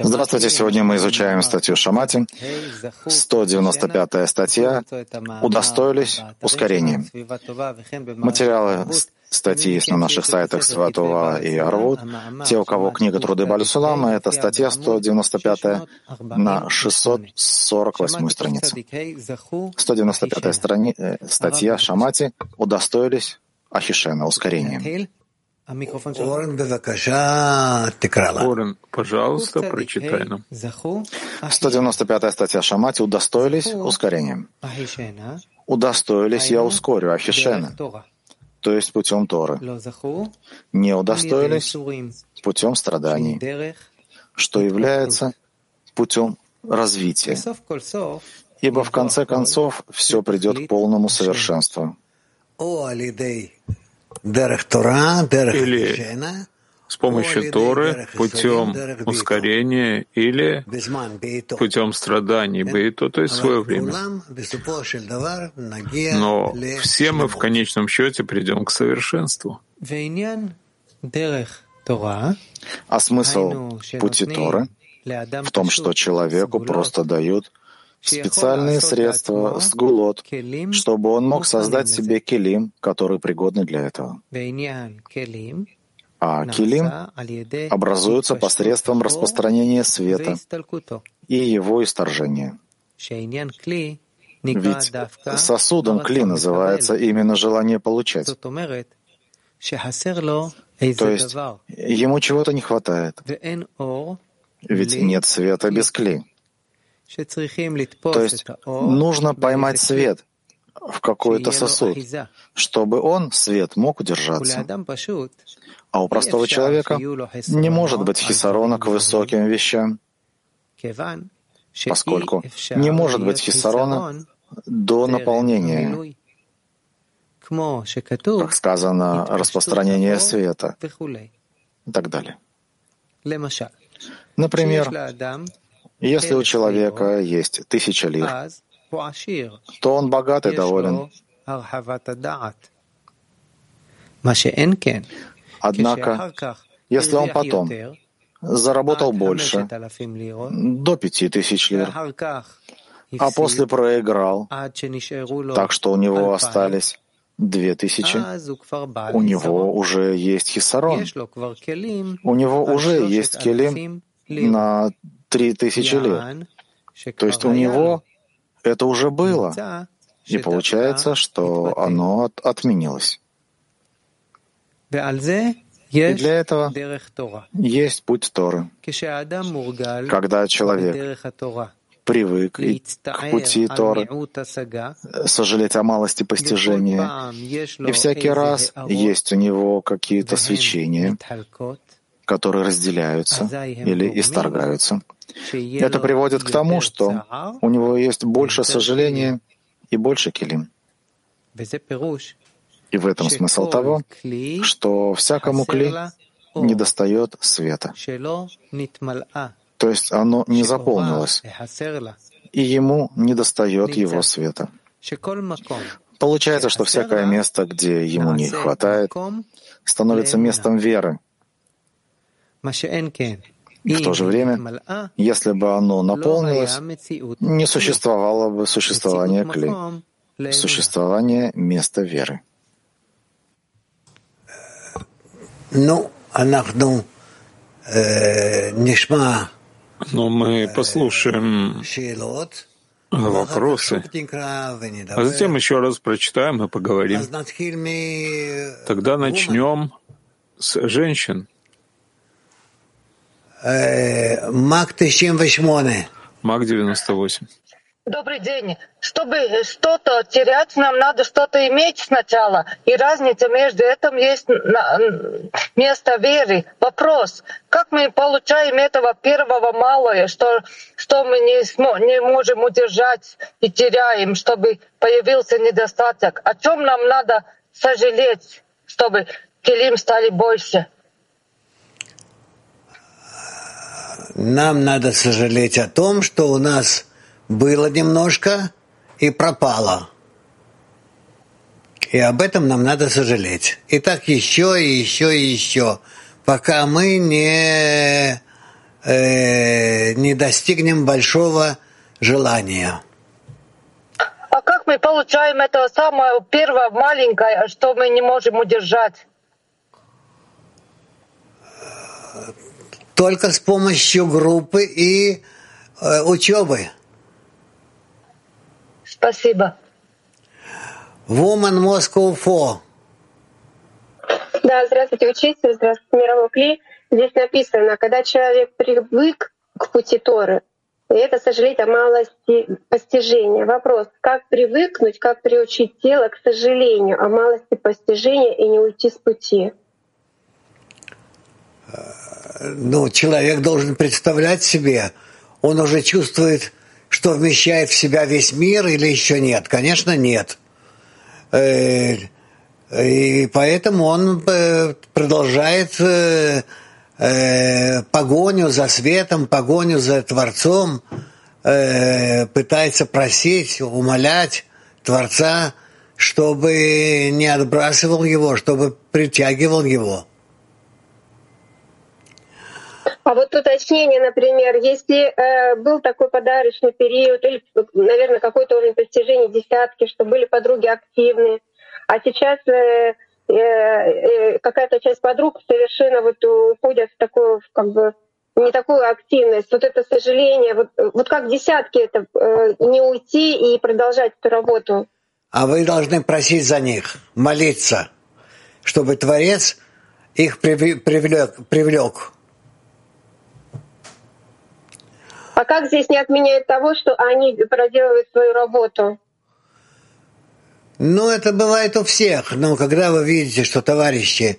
Здравствуйте, сегодня мы изучаем статью Шамати, 195 статья «Удостоились ускорения». Материалы статьи есть на наших сайтах Сватова и Арвуд. Те, у кого книга Труды Балюсулама, это статья 195 на 648 странице. 195 страни... Э, статья Шамати «Удостоились Ахишена, ускорения». Орен, пожалуйста, прочитай нам. 195 статья Шамати удостоились ускорением. Удостоились, я ускорю, Ахишена, то есть путем Торы. Не удостоились путем страданий, что является путем развития. Ибо в конце концов все придет к полному совершенству или с помощью Торы, путем ускорения или путем страданий Бейто, то есть свое время. Но все мы в конечном счете придем к совершенству. А смысл пути Торы в том, что человеку просто дают специальные средства, сгулот, чтобы он мог создать себе келим, который пригодны для этого. А келим образуются посредством распространения света и его исторжения. Ведь сосудом кли называется именно желание получать. То есть ему чего-то не хватает. Ведь нет света без кли. То есть нужно поймать свет в какой-то сосуд, чтобы он, свет, мог удержаться. А у простого человека не может быть хисарона к высоким вещам, поскольку не может быть хисарона до наполнения, как сказано, распространение света. и так далее. Например, если у человека есть тысяча лир, то он богат и доволен. Однако, если он потом заработал больше, до пяти тысяч лир, а после проиграл, так что у него остались две тысячи, у него уже есть хисарон, у него уже есть келим на три тысячи лет. То есть у него это уже было. И получается, что оно от, отменилось. И для этого есть путь Торы. Когда человек привык к пути Торы, сожалеть о малости постижения, и всякий раз есть у него какие-то свечения, которые разделяются или исторгаются. Это приводит к тому, что у него есть больше сожаления и больше килим. И в этом смысл того, что всякому кли недостает света. То есть оно не заполнилось, и ему недостает его света. Получается, что всякое место, где ему не хватает, становится местом веры, в то же время, если бы оно наполнилось, не существовало бы существования кли, существование места веры. Ну, э, но мы послушаем вопросы, а затем еще раз прочитаем и поговорим. Тогда начнем с женщин. Э, Мак 98. Мак 98. Добрый день. Чтобы что-то терять, нам надо что-то иметь сначала. И разница между этим есть место веры. Вопрос, как мы получаем этого первого малое, что, что мы не, не можем удержать и теряем, чтобы появился недостаток? О чем нам надо сожалеть, чтобы килим стали больше? Нам надо сожалеть о том, что у нас было немножко и пропало. И об этом нам надо сожалеть. И так еще, и еще, и еще. пока мы не, э, не достигнем большого желания. А как мы получаем это самое первое маленькое, что мы не можем удержать? Только с помощью группы и э, учебы. Спасибо. Woman Moscow 4. Да, здравствуйте, учитель, здравствуйте, мировой Кли. Здесь написано, когда человек привык к пути Торы, и это сожалеть о малости постижения. Вопрос, как привыкнуть, как приучить тело к сожалению о малости постижения и не уйти с пути? Ну, человек должен представлять себе, он уже чувствует, что вмещает в себя весь мир или еще нет? Конечно, нет. Э, и поэтому он э, продолжает э, погоню за светом, погоню за Творцом, пытается просить, умолять Творца, чтобы не отбрасывал его, чтобы притягивал его. А вот уточнение, например, если э, был такой подарочный период, или, наверное, какой-то уровень достижения десятки, что были подруги активные, а сейчас э, э, э, какая-то часть подруг совершенно вот уходят в такую, как бы, не такую активность, вот это сожаление, вот, вот как десятки это э, не уйти и продолжать эту работу. А вы должны просить за них, молиться, чтобы Творец их привлек, привлек А как здесь не отменяет того, что они проделывают свою работу? Ну, это бывает у всех. Но когда вы видите, что товарищи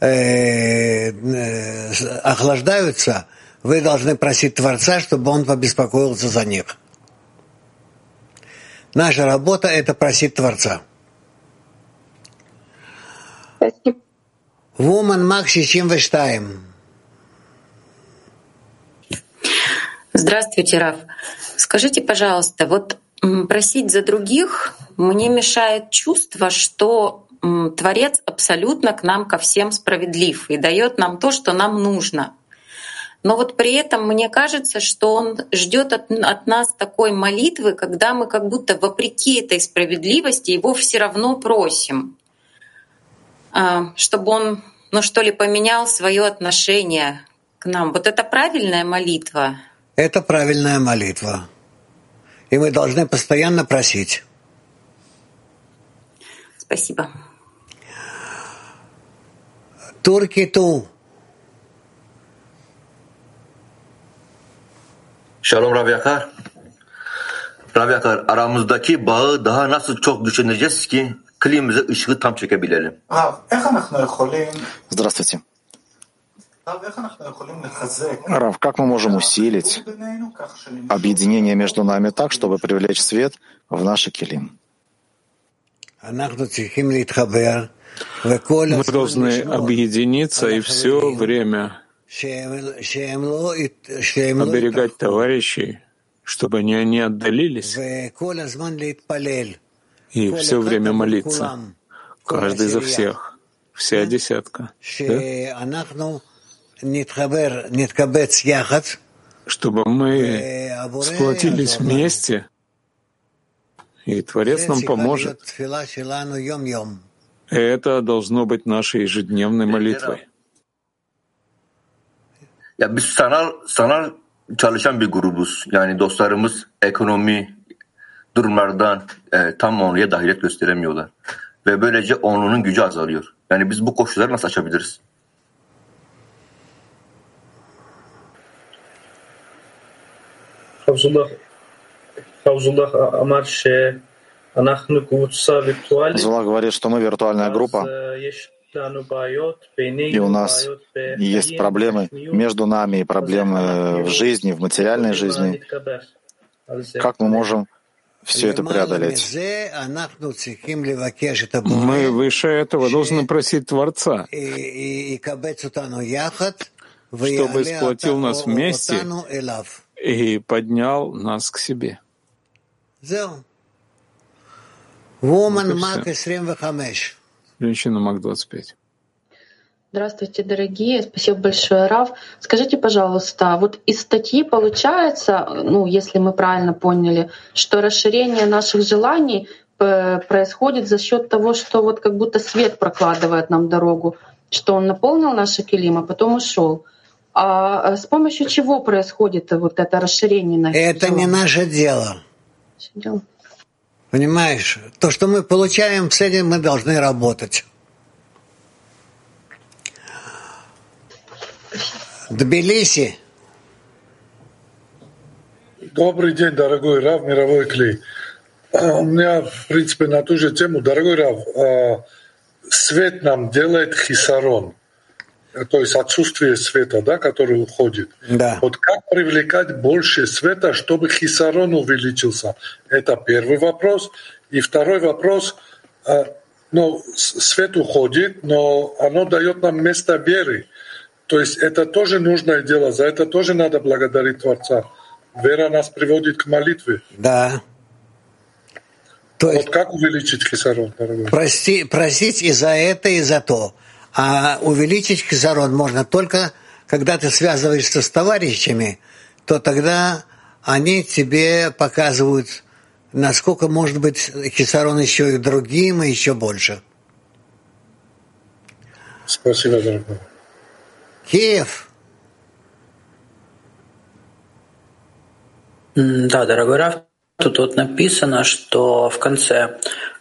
э, э, охлаждаются, вы должны просить Творца, чтобы он побеспокоился за них. Наша работа — это просить Творца. Спасибо. Woman Макси чем Вештаем. Здравствуйте, Раф. Скажите, пожалуйста, вот просить за других мне мешает чувство, что Творец абсолютно к нам ко всем справедлив и дает нам то, что нам нужно. Но вот при этом мне кажется, что он ждет от, от нас такой молитвы, когда мы как будто вопреки этой справедливости его все равно просим, а, чтобы он, ну что ли, поменял свое отношение к нам. Вот это правильная молитва? Это правильная молитва. И мы должны постоянно просить. Спасибо. Турки ту. Şalom Rav Yakar. Rav Yakar aramızdaki bağı daha nasıl çok düşüneceğiz ki klimize ışığı tam çekebilelim. Здравствуйте. Рав, как мы можем усилить объединение между нами так, чтобы привлечь свет в наши килим? Мы должны объединиться и все время оберегать товарищей, чтобы они не отдалились, и все время молиться, каждый за всех, вся десятка. Да? Чтобы мы сплотились вместе, и Творец нам поможет. Это должно быть нашей ежедневной молитвой. Ya biz sanal sanal çalışan bir grubuz. Yani dostlarımız ekonomi durumlardan e, tam onluya dahilet gösteremiyorlar. Ve böylece onlunun gücü azalıyor. Yani biz bu koşulları nasıl açabiliriz? Зула говорит, что мы виртуальная группа, и у нас есть проблемы между нами и проблемы в жизни, в материальной жизни. Как мы можем все это преодолеть? Мы выше этого должны просить Творца, чтобы сплотил нас вместе и поднял нас к себе. Woman Мак 25. Женщина Мак 25. Здравствуйте, дорогие. Спасибо большое, Рав. Скажите, пожалуйста, вот из статьи получается, ну, если мы правильно поняли, что расширение наших желаний э, происходит за счет того, что вот как будто свет прокладывает нам дорогу, что он наполнил наши килим, а потом ушел. А с помощью чего происходит вот это расширение наших Это не наше дело. дело. Понимаешь, то, что мы получаем, с этим мы должны работать. Тбилиси. Добрый день, дорогой Рав, мировой клей. А, у меня, в принципе, на ту же тему. Дорогой Рав, а, свет нам делает хисарон, то есть отсутствие света, да, который уходит. Да. Вот как привлекать больше света, чтобы хисарон увеличился? Это первый вопрос. И второй вопрос, а, ну, свет уходит, но оно дает нам место веры. То есть это тоже нужное дело, за это тоже надо благодарить Творца. Вера нас приводит к молитве. Да. То вот есть, как увеличить кислород, дорогой? Прости, просить и за это, и за то. А увеличить кислород можно только, когда ты связываешься с товарищами, то тогда они тебе показывают, насколько может быть кислород еще и другим, и еще больше. Спасибо, дорогой. Киев. Да, дорогой Раф, тут вот написано, что в конце,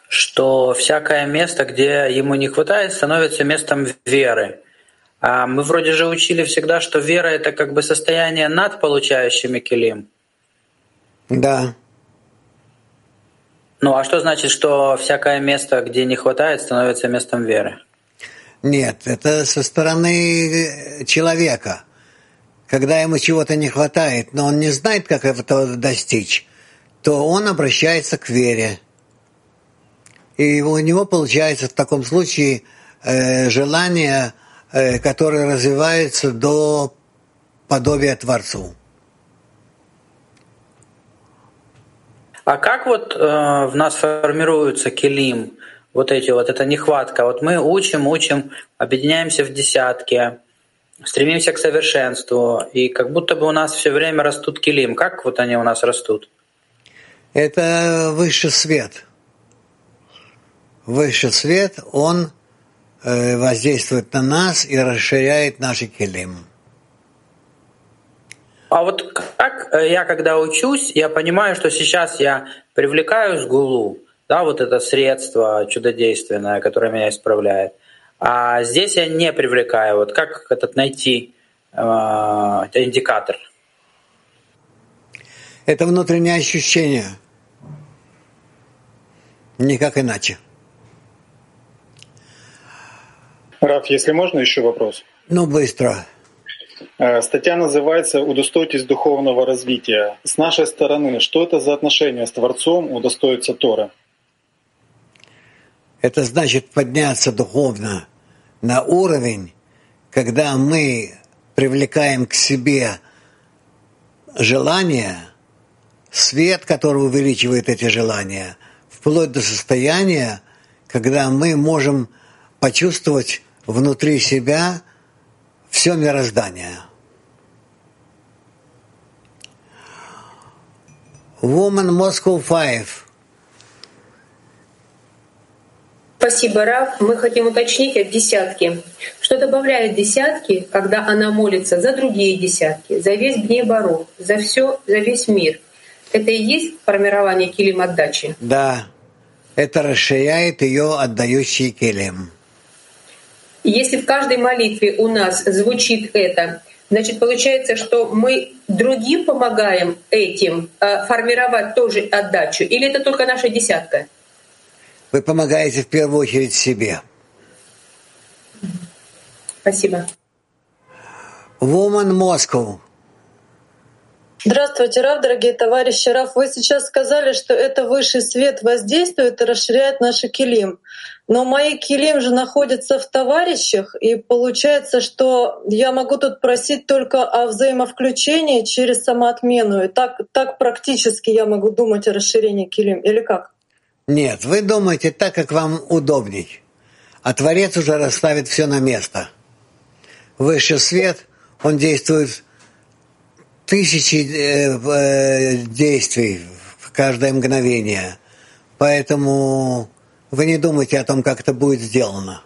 что всякое место, где ему не хватает, становится местом веры. А мы вроде же учили всегда, что вера — это как бы состояние над получающими килим. Да. Ну а что значит, что всякое место, где не хватает, становится местом веры? Нет, это со стороны человека. Когда ему чего-то не хватает, но он не знает, как этого достичь, то он обращается к вере. И у него получается в таком случае э, желание, э, которое развивается до подобия Творцу. А как вот э, в нас формируется келим? вот эти вот, это нехватка. Вот мы учим, учим, объединяемся в десятки, стремимся к совершенству, и как будто бы у нас все время растут килим. Как вот они у нас растут? Это высший свет. Высший свет, он э, воздействует на нас и расширяет наши килим. А вот как э, я, когда учусь, я понимаю, что сейчас я привлекаю сгулу, да, вот это средство чудодейственное, которое меня исправляет. А здесь я не привлекаю. Вот как этот найти э, индикатор? Это внутреннее ощущение. Никак иначе. Раф, если можно, еще вопрос. Ну, быстро. Э, статья называется «Удостойтесь духовного развития». С нашей стороны, что это за отношение с Творцом удостоиться Тора? Это значит подняться духовно на уровень, когда мы привлекаем к себе желания, свет, который увеличивает эти желания, вплоть до состояния, когда мы можем почувствовать внутри себя все мироздание. Woman Moscow Five. Спасибо, Раф. Мы хотим уточнить от десятки. Что добавляет десятки, когда она молится за другие десятки, за весь Бне Бару, за все, за весь мир? Это и есть формирование килим отдачи? Да, это расширяет ее отдающий килим. Если в каждой молитве у нас звучит это, значит получается, что мы другим помогаем этим э, формировать тоже отдачу, или это только наша десятка? Вы помогаете в первую очередь себе. Спасибо. Woman Moscow. Здравствуйте, Раф, дорогие товарищи. Раф, вы сейчас сказали, что это высший свет воздействует и расширяет наши килим. Но мои килим же находятся в товарищах, и получается, что я могу тут просить только о взаимовключении через самоотмену. И так, так практически я могу думать о расширении килим, или как? Нет, вы думаете так, как вам удобней. А Творец уже расставит все на место. высший свет, он действует тысячи э, э, действий в каждое мгновение. Поэтому вы не думайте о том, как это будет сделано.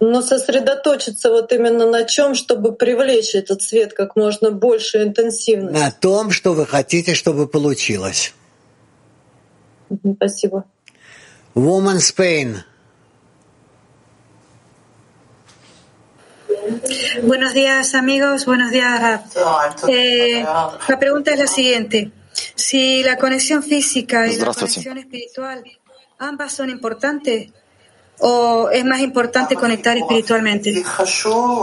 Но сосредоточиться вот именно на чем, чтобы привлечь этот свет как можно больше интенсивно. На том, что вы хотите, чтобы получилось. Спасибо. Woman Spain. Buenos días, amigos. Buenos días, Rap. Eh, la pregunta es la siguiente. Si la conexión física y la conexión espiritual ambas son importantes, o es más importante conectar espiritualmente?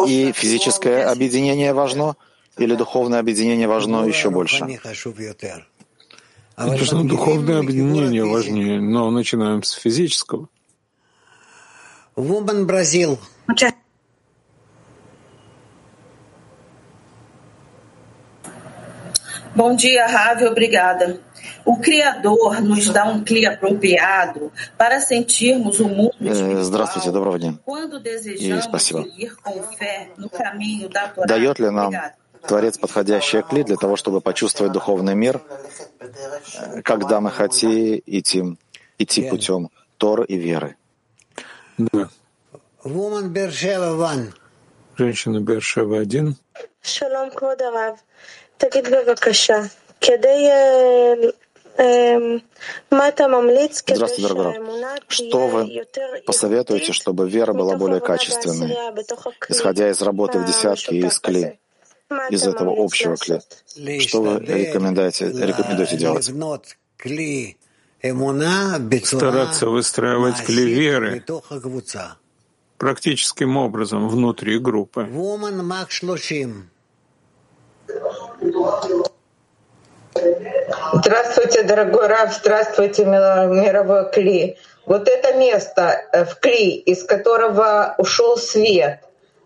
И физическое объединение важно, или духовное объединение важно еще больше? Конечно, духовное объединение важнее, но начинаем с физического. Woman Brazil. Bom dia, Ravi, obrigada. O Criador nos dá um clima apropriado para sentirmos o mundo Здравствуйте, доброго дня. И спасибо. Дает ли нам Творец подходящее кли для того, чтобы почувствовать духовный мир, когда мы хотим идти, идти путем Тор и веры? Да. Женщина Бершева один. Шалом, תגיד בבקשה, כדי Здравствуйте, дорогой Что вы посоветуете, чтобы вера была более качественной, исходя из работы в десятке и из кли, из этого общего кли? Что вы рекомендуете, рекомендуете делать? Стараться выстраивать кли веры практическим образом внутри группы. Здравствуйте, дорогой Рав, здравствуйте, мировой Кли. Вот это место э, в Кли, из которого ушел свет,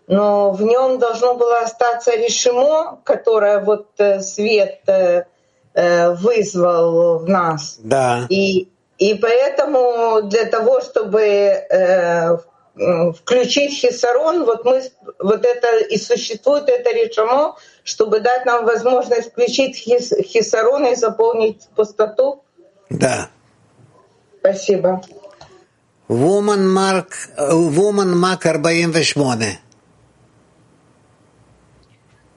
но в нем должно было остаться решимо, которое вот э, свет э, вызвал в нас. Да. И, и поэтому для того, чтобы включить хисарон, вот мы вот это и существует это решимо, чтобы дать нам возможность включить хис, хисарон и заполнить пустоту? Да. Спасибо. Woman Mark, Woman Mark 48.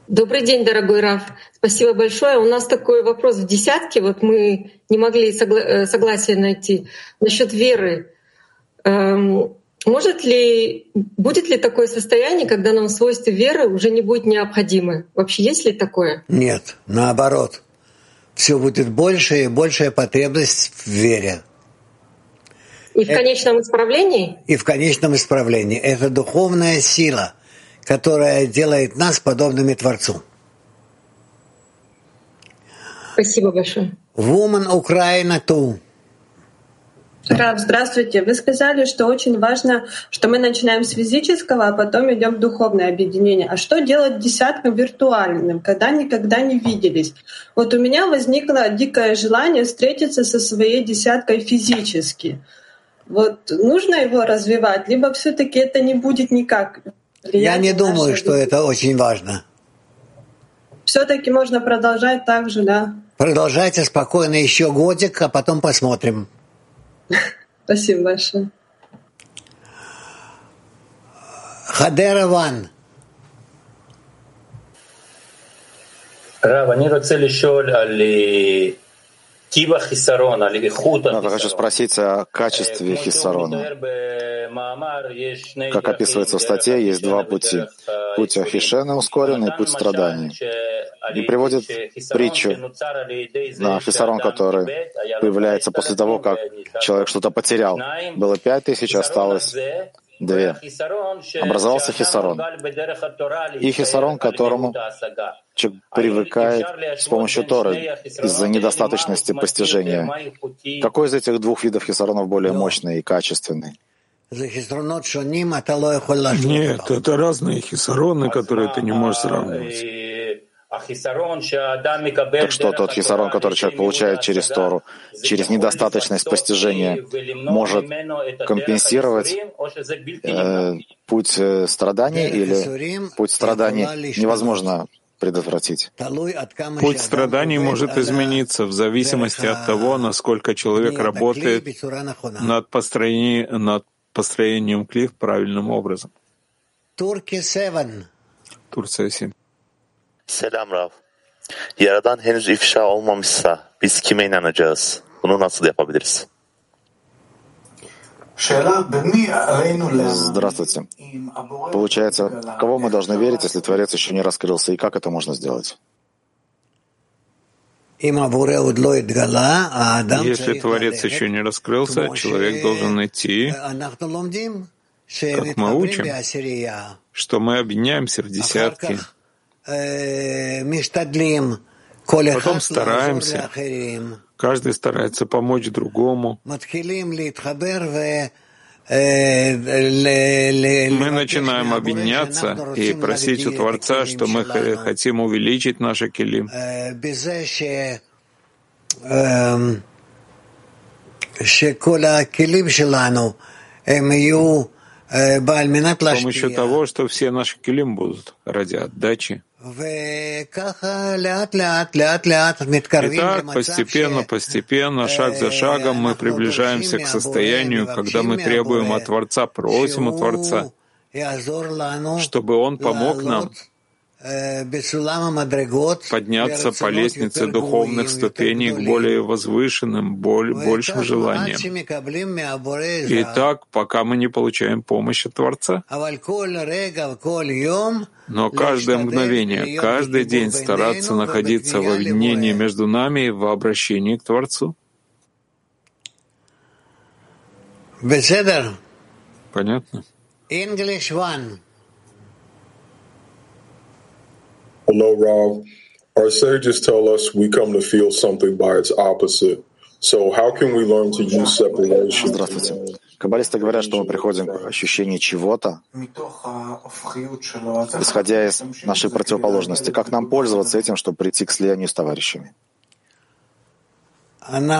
Добрый день, дорогой Раф. Спасибо большое. У нас такой вопрос в десятке. Вот мы не могли согла- э, согласия найти насчет веры. Эм, может ли, будет ли такое состояние, когда нам свойства веры уже не будет необходимы? Вообще есть ли такое? Нет, наоборот. Все будет больше и большая потребность в вере. И в конечном исправлении? И в конечном исправлении. Это духовная сила, которая делает нас подобными Творцу. Спасибо большое. Woman Украина ту. Рав, здравствуйте. Вы сказали, что очень важно, что мы начинаем с физического, а потом идем в духовное объединение. А что делать десяткам виртуальным, когда никогда не виделись? Вот у меня возникло дикое желание встретиться со своей десяткой физически. Вот нужно его развивать, либо все-таки это не будет никак. Я не думаю, что это очень важно. Все-таки можно продолжать так же, да? Продолжайте спокойно еще годик, а потом посмотрим. Спасибо большое. Хадера Ван. Рав, אני רוצה לשאול על я хочу спросить о качестве хиссарона. Как описывается в статье, есть два пути. Путь Ахишена ускоренный, путь страданий. И приводит притчу на хиссарон, который появляется после того, как человек что-то потерял. Было пять тысяч, осталось две. Образовался хисарон. И хисарон, к которому человек привыкает с помощью Торы из-за недостаточности постижения. Какой из этих двух видов хисаронов более мощный и качественный? Нет, это разные хисароны, которые ты не можешь сравнивать. Так что тот хисарон, который человек получает через Тору, через недостаточность постижения, может компенсировать э, путь э, страданий или путь страданий невозможно предотвратить. Путь страданий может измениться в зависимости от того, насколько человек работает над, построением, над построением клиф правильным образом. Турция 7. Selam Rav. Yaradan henüz ifşa olmamışsa biz kime inanacağız? Bunu nasıl yapabiliriz? Здравствуйте. Получается, кого мы должны верить, если Творец еще не раскрылся, и как это можно сделать? Если Творец еще не раскрылся, человек должен идти, как мы учим, что мы объединяемся в десятки, Потом стараемся. Каждый старается помочь другому. Мы начинаем объединяться и просить у Творца, что мы хотим увеличить наши килим. С помощью того, что все наши килим будут ради отдачи Итак, постепенно, постепенно, шаг за шагом мы приближаемся к состоянию, когда мы требуем от Творца, просим у Творца, чтобы Он помог нам подняться по лестнице духовных ступеней к более возвышенным, большим желаниям. И так, пока мы не получаем помощь от Творца. Но каждое мгновение, каждый день стараться находиться в объединении между нами и в обращении к Творцу. Понятно? English one. Hello, Rob. Our sages tell us we come to feel something by its opposite. So how can we learn to use separation? Здравствуйте. Каббалисты говорят, что мы приходим к ощущению чего-то, исходя из нашей противоположности. Как нам пользоваться этим, чтобы прийти к слиянию с товарищами? Мы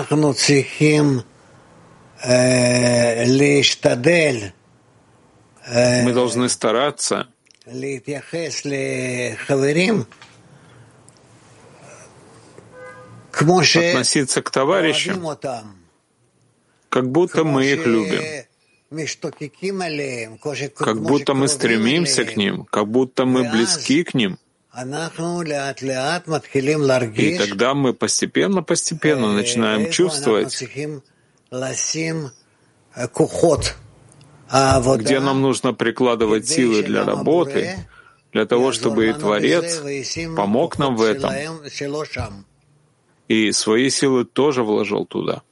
должны стараться относиться к товарищам, как будто мы их любим, как будто мы стремимся к ним, как будто мы близки к ним. И тогда мы постепенно-постепенно начинаем чувствовать, где нам нужно прикладывать силы для работы, для того, чтобы и Творец помог нам в этом, и свои силы тоже вложил туда.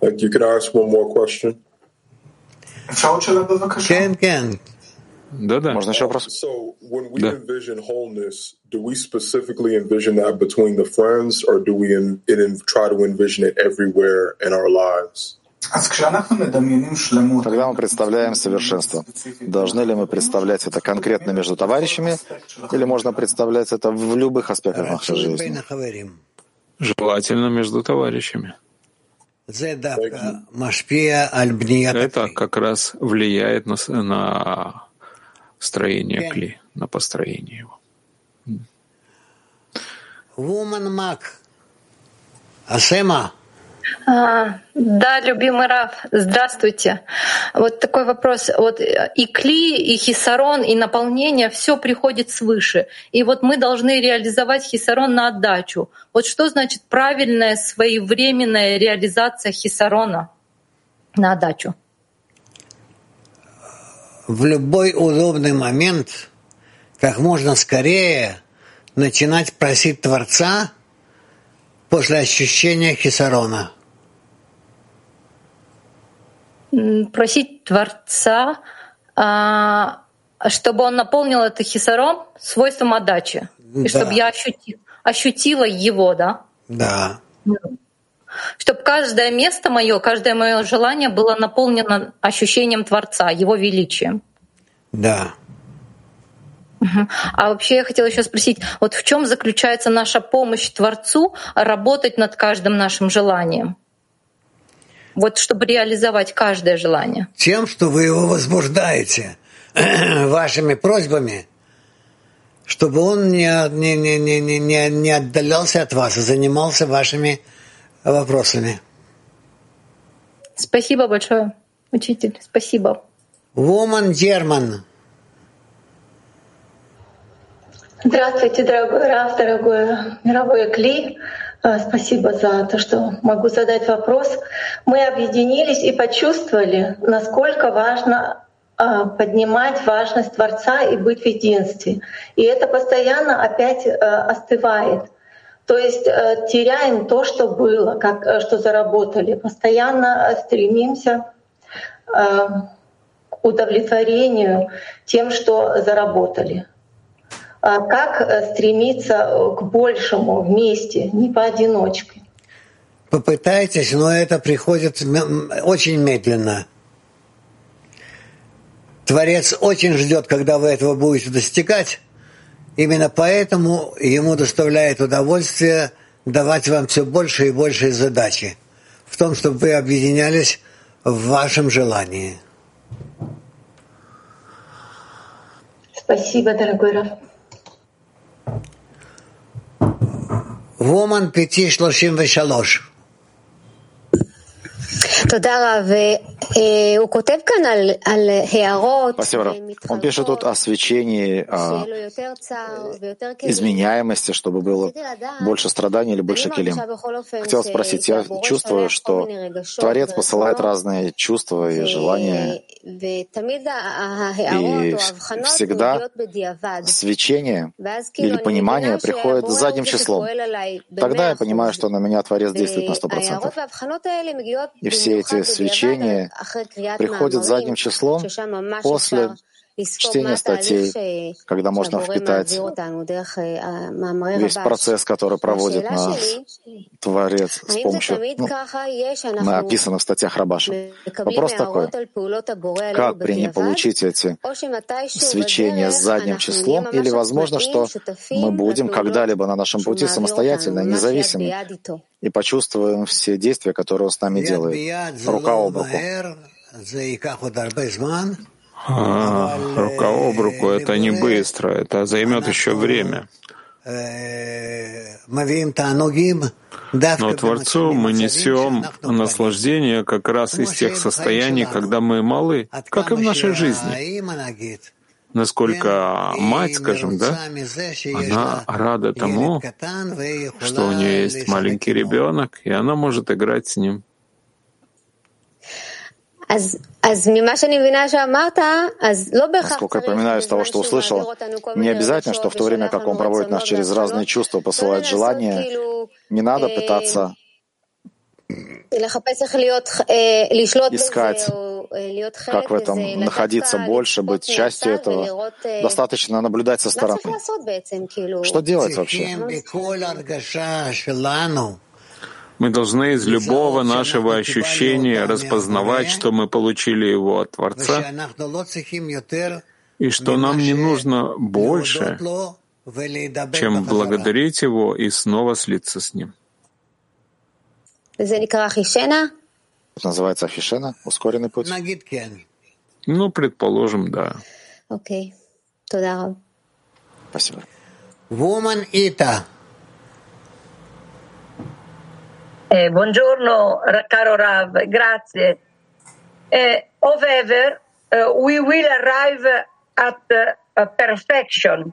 Thank you. Can I ask one more question? Кен, кен. Да, да. Можно еще вопрос? So, when we да. envision wholeness, do we specifically envision that between the friends, or do we in, in, try to envision it everywhere in our lives? Когда мы представляем совершенство, должны ли мы представлять это конкретно между товарищами, или можно представлять это в любых аспектах нашей жизни? Желательно между товарищами. Это как раз влияет на, на строение кли, на построение его. Woman Mac. Асема. А, да, любимый Раф, здравствуйте. Вот такой вопрос. Вот и кли, и хисарон, и наполнение, все приходит свыше. И вот мы должны реализовать хисарон на отдачу. Вот что значит правильная своевременная реализация хисарона на отдачу? В любой удобный момент, как можно скорее начинать просить Творца после ощущения хисарона просить Творца, а, чтобы он наполнил это хисаром свойством отдачи. И чтобы я ощути, ощутила его, да? Да. Чтобы каждое место мое, каждое мое желание было наполнено ощущением Творца, Его величием. Да. А вообще я хотела еще спросить, вот в чем заключается наша помощь Творцу работать над каждым нашим желанием? Вот чтобы реализовать каждое желание. Тем, что вы его возбуждаете вашими просьбами, чтобы он не, не, не, не, не, не отдалялся от вас и занимался вашими вопросами. Спасибо большое, учитель. Спасибо. Woman German. Здравствуйте, дорогой Раф, дорогой мировой Кли. А, спасибо за то, что могу задать вопрос. Мы объединились и почувствовали, насколько важно а, поднимать важность Творца и быть в единстве. И это постоянно опять а, остывает. То есть теряем то, что было, как, что заработали. Постоянно стремимся к удовлетворению тем, что заработали. А как э, стремиться э, к большему вместе, не поодиночке. Попытайтесь, но это приходит очень медленно. Творец очень ждет, когда вы этого будете достигать. Именно поэтому ему доставляет удовольствие давать вам все больше и больше задачи в том, чтобы вы объединялись в вашем желании. Спасибо, дорогой Раф. וומן PT 33. תודה רב. Спасибо. Он пишет тут о свечении, о изменяемости, чтобы было больше страданий или больше келим. Хотел спросить, я чувствую, что Творец посылает разные чувства и желания, и всегда свечение или понимание приходит задним числом. Тогда я понимаю, что на меня Творец действует на сто процентов. И все эти свечения приходят задним числом после чтение статей, когда можно впитать весь процесс, который проводит нас Творец с помощью, ну, мы описаны в статьях Рабаша. Вопрос такой, как при ней получить эти свечения с задним числом, или возможно, что мы будем когда-либо на нашем пути самостоятельно, независимы, и почувствуем все действия, которые он с нами делает, рука об руку. А, рука об руку — это не быстро, это займет еще время. Но Творцу мы несем наслаждение как раз из тех состояний, когда мы малы, как и в нашей жизни. Насколько мать, скажем, да, она рада тому, что у нее есть маленький ребенок, и она может играть с ним. Насколько я понимаю из того, что услышал, не обязательно, что в то время, как он проводит нас через разные чувства, посылает желания, не надо пытаться искать, как в этом находиться больше, быть частью этого. Достаточно наблюдать со стороны. Что делать вообще? Мы должны из любого нашего ощущения распознавать, что мы получили его от Творца, и что нам не нужно больше, чем благодарить его и снова слиться с ним. Это называется Ахишена, ускоренный путь? Ну, предположим, да. Окей. Спасибо. Woman Ita. Eh, buongiorno, caro Rav, grazie. Eh, however, uh, we will arrive at uh, perfection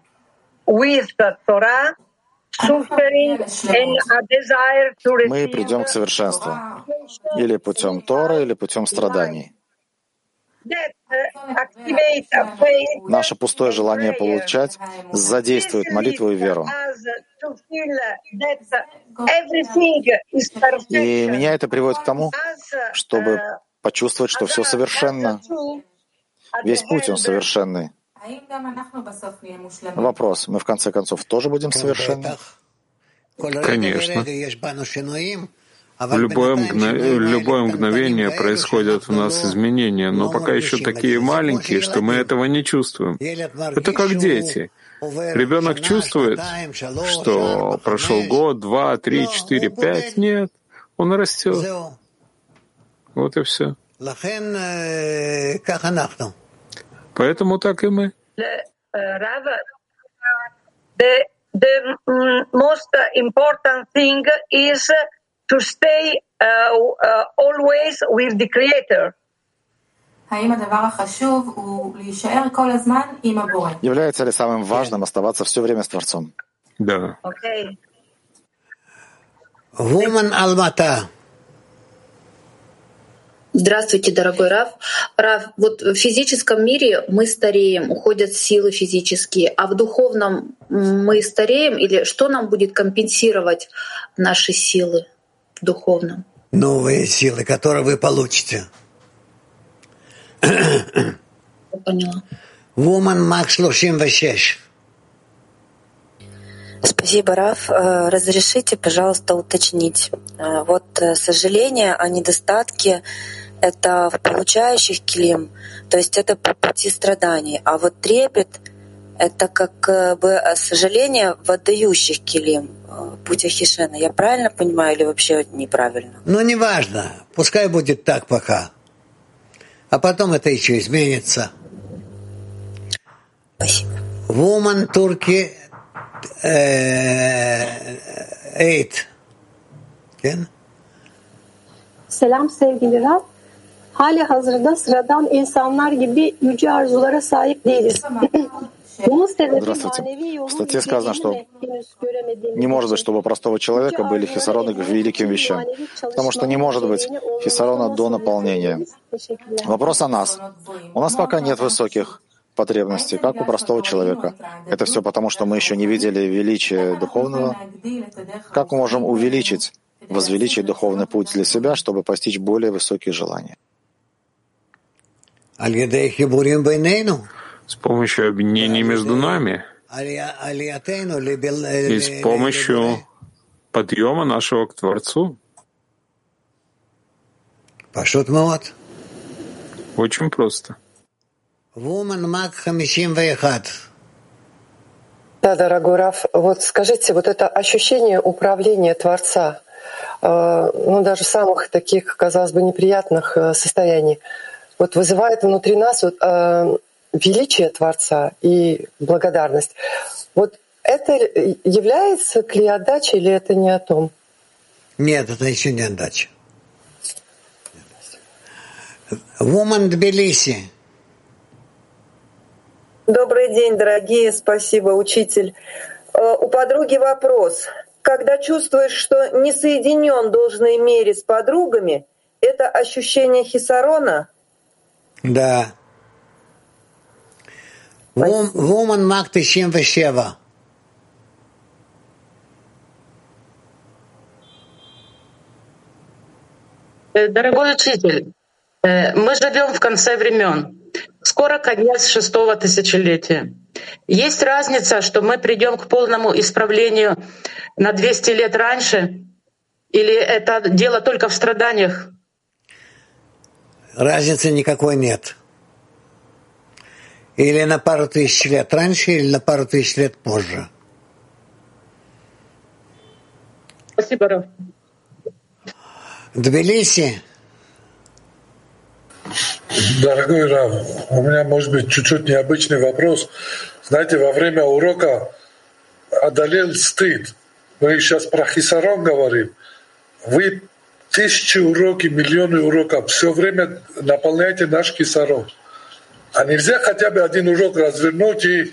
with Torah, suffering and a desire to receive. Мы придем к совершенству. Или путем Тора, или путем страданий. Наше пустое желание получать задействует молитву и веру. И меня это приводит к тому, чтобы почувствовать, что все совершенно. Весь путь, он совершенный. Вопрос, мы в конце концов тоже будем совершенны? Конечно. В любое, мгно... любое мгновение происходят у нас изменения, но пока еще такие маленькие, что мы этого не чувствуем. Это как дети. Ребенок чувствует, что прошел год, два, три, четыре, пять. Нет, он растет. Вот и все. Поэтому так и мы. The, the most. Является ли самым важным оставаться все время с Творцом? Да. Woman Almata. Здравствуйте, дорогой Раф. Раф, вот в физическом мире мы стареем, уходят силы физические, а в духовном мы стареем или что нам будет компенсировать наши силы в духовном? Новые силы, которые вы получите. Поняла. Woman Max 36. Спасибо, Раф. Э, разрешите, пожалуйста, уточнить. Э, вот э, сожаление о недостатке — это в получающих килим, то есть это по пути страданий, а вот трепет — это как бы сожаление в отдающих килим, путь Ахишена. Я правильно понимаю или вообще неправильно? Ну, неважно. Пускай будет так пока. А потом это еще изменится. Спасибо. Woman Turkey eight. Ken? Selam sevgili Rab. Hali hazırda sıradan insanlar gibi yüce arzulara sahip değiliz. Здравствуйте. В статье сказано, что не может быть, чтобы у простого человека были хисароны к великим вещам, потому что не может быть хисарона до наполнения. Вопрос о нас. У нас пока нет высоких потребностей, как у простого человека. Это все потому, что мы еще не видели величия духовного. Как мы можем увеличить, возвеличить духовный путь для себя, чтобы постичь более высокие желания? С помощью объединения между нами. И с помощью подъема нашего к Творцу. Очень просто. Да, дорогой Раф, вот скажите, вот это ощущение управления Творца, э, ну даже самых таких, казалось бы, неприятных э, состояний, вот вызывает внутри нас вот, э, величие Творца и благодарность. Вот это является клеотдачей или это не о том? Нет, это еще не отдача. Woman Тбилиси. Добрый день, дорогие. Спасибо, учитель. Э, у подруги вопрос. Когда чувствуешь, что не соединен в должной мере с подругами, это ощущение хисарона? Да. Woman Мак 97. Дорогой учитель, э, мы живем в конце времен. Скоро конец шестого тысячелетия. Есть разница, что мы придем к полному исправлению на 200 лет раньше, или это дело только в страданиях? Разницы никакой нет. Или на пару тысяч лет раньше, или на пару тысяч лет позже. Спасибо, Раф. Тбилиси Дорогой Рав, у меня может быть чуть-чуть необычный вопрос. Знаете, во время урока одолел стыд. Мы сейчас про хисарон говорим. Вы тысячи уроков, миллионы уроков, все время наполняете наш кисарон. А нельзя хотя бы один урок развернуть и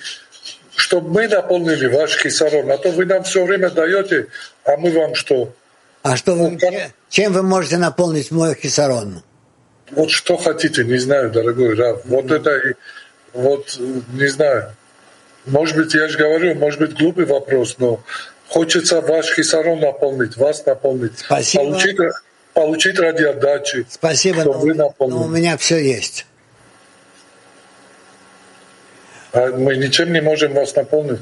чтобы мы наполнили ваш кисарон. А то вы нам все время даете, а мы вам что? А что вы, чем вы можете наполнить мой кисарон? Вот что хотите, не знаю, дорогой Рав. Вот это, вот, не знаю. Может быть, я же говорю, может быть, глупый вопрос, но хочется ваш хисарон наполнить, вас наполнить. Спасибо. Получить, получить ради отдачи. Спасибо, но, вы но у меня все есть. А мы ничем не можем вас наполнить?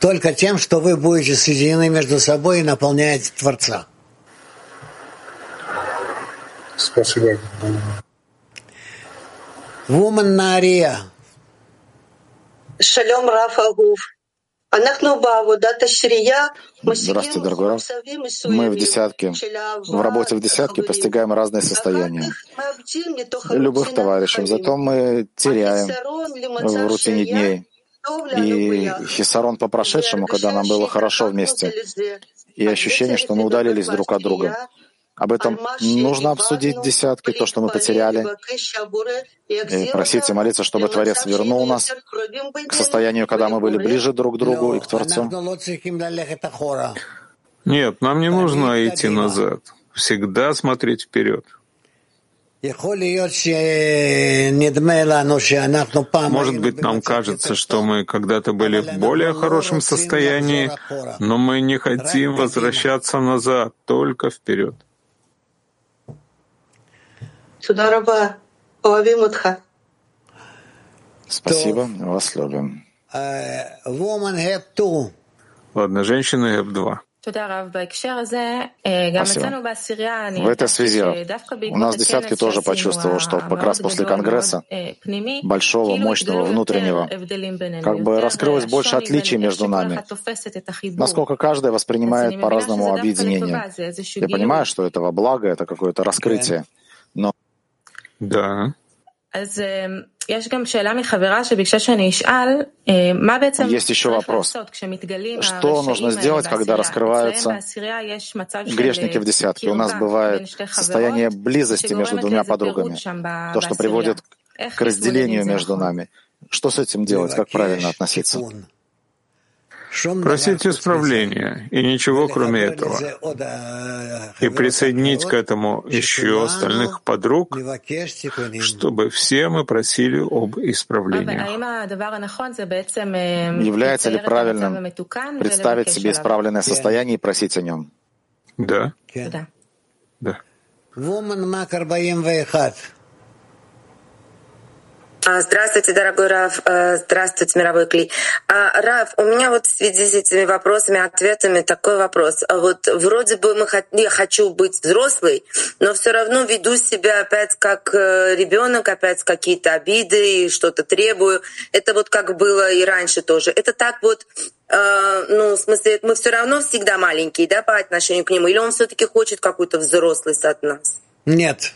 Только тем, что вы будете соединены между собой и наполняете Творца. Спасибо. Woman Нария. Шалом Раф Агуф. Здравствуйте, дорогой Раф. Мы в десятке, в работе в десятке постигаем разные состояния. Любовь к товарищам, зато мы теряем в рутине дней. И хисарон по прошедшему, когда нам было хорошо вместе, и ощущение, что мы удалились друг от друга. Об этом нужно обсудить десятки, то, что мы потеряли, и просить и молиться, чтобы Творец вернул нас к состоянию, когда мы были ближе друг к другу и к Творцу. Нет, нам не нужно идти назад. Всегда смотреть вперед. Может быть, нам кажется, что мы когда-то были в более хорошем состоянии, но мы не хотим возвращаться назад, только вперед. Спасибо, вас любим. Ладно, женщины ГЭП-2. Спасибо. В этой связи у нас десятки тоже почувствовал, что как раз после Конгресса, большого, мощного, внутреннего, как бы раскрылось больше отличий между нами, насколько каждый воспринимает по-разному объединение. Я понимаю, что этого блага, это какое-то раскрытие, но... Да. Есть еще вопрос. Что нужно сделать, когда раскрываются грешники в десятке? У нас бывает состояние близости между двумя подругами, то, что приводит к разделению между нами. Что с этим делать? Как правильно относиться? Просить исправления и ничего кроме этого. И присоединить к этому еще остальных подруг, чтобы все мы просили об исправлении. Является ли правильным представить себе исправленное состояние и просить о нем? Да. Да. А, здравствуйте, дорогой Раф. А, здравствуйте, мировой Кли. А, Раф, у меня вот в связи с этими вопросами, ответами такой вопрос. Вот вроде бы мы, я хочу быть взрослой, но все равно веду себя опять как э, ребенок, опять какие-то обиды и что-то требую. Это вот как было и раньше тоже. Это так вот ну, в смысле, мы все равно всегда маленькие, да, по отношению к нему, или он все-таки хочет какую-то взрослость от нас? Нет,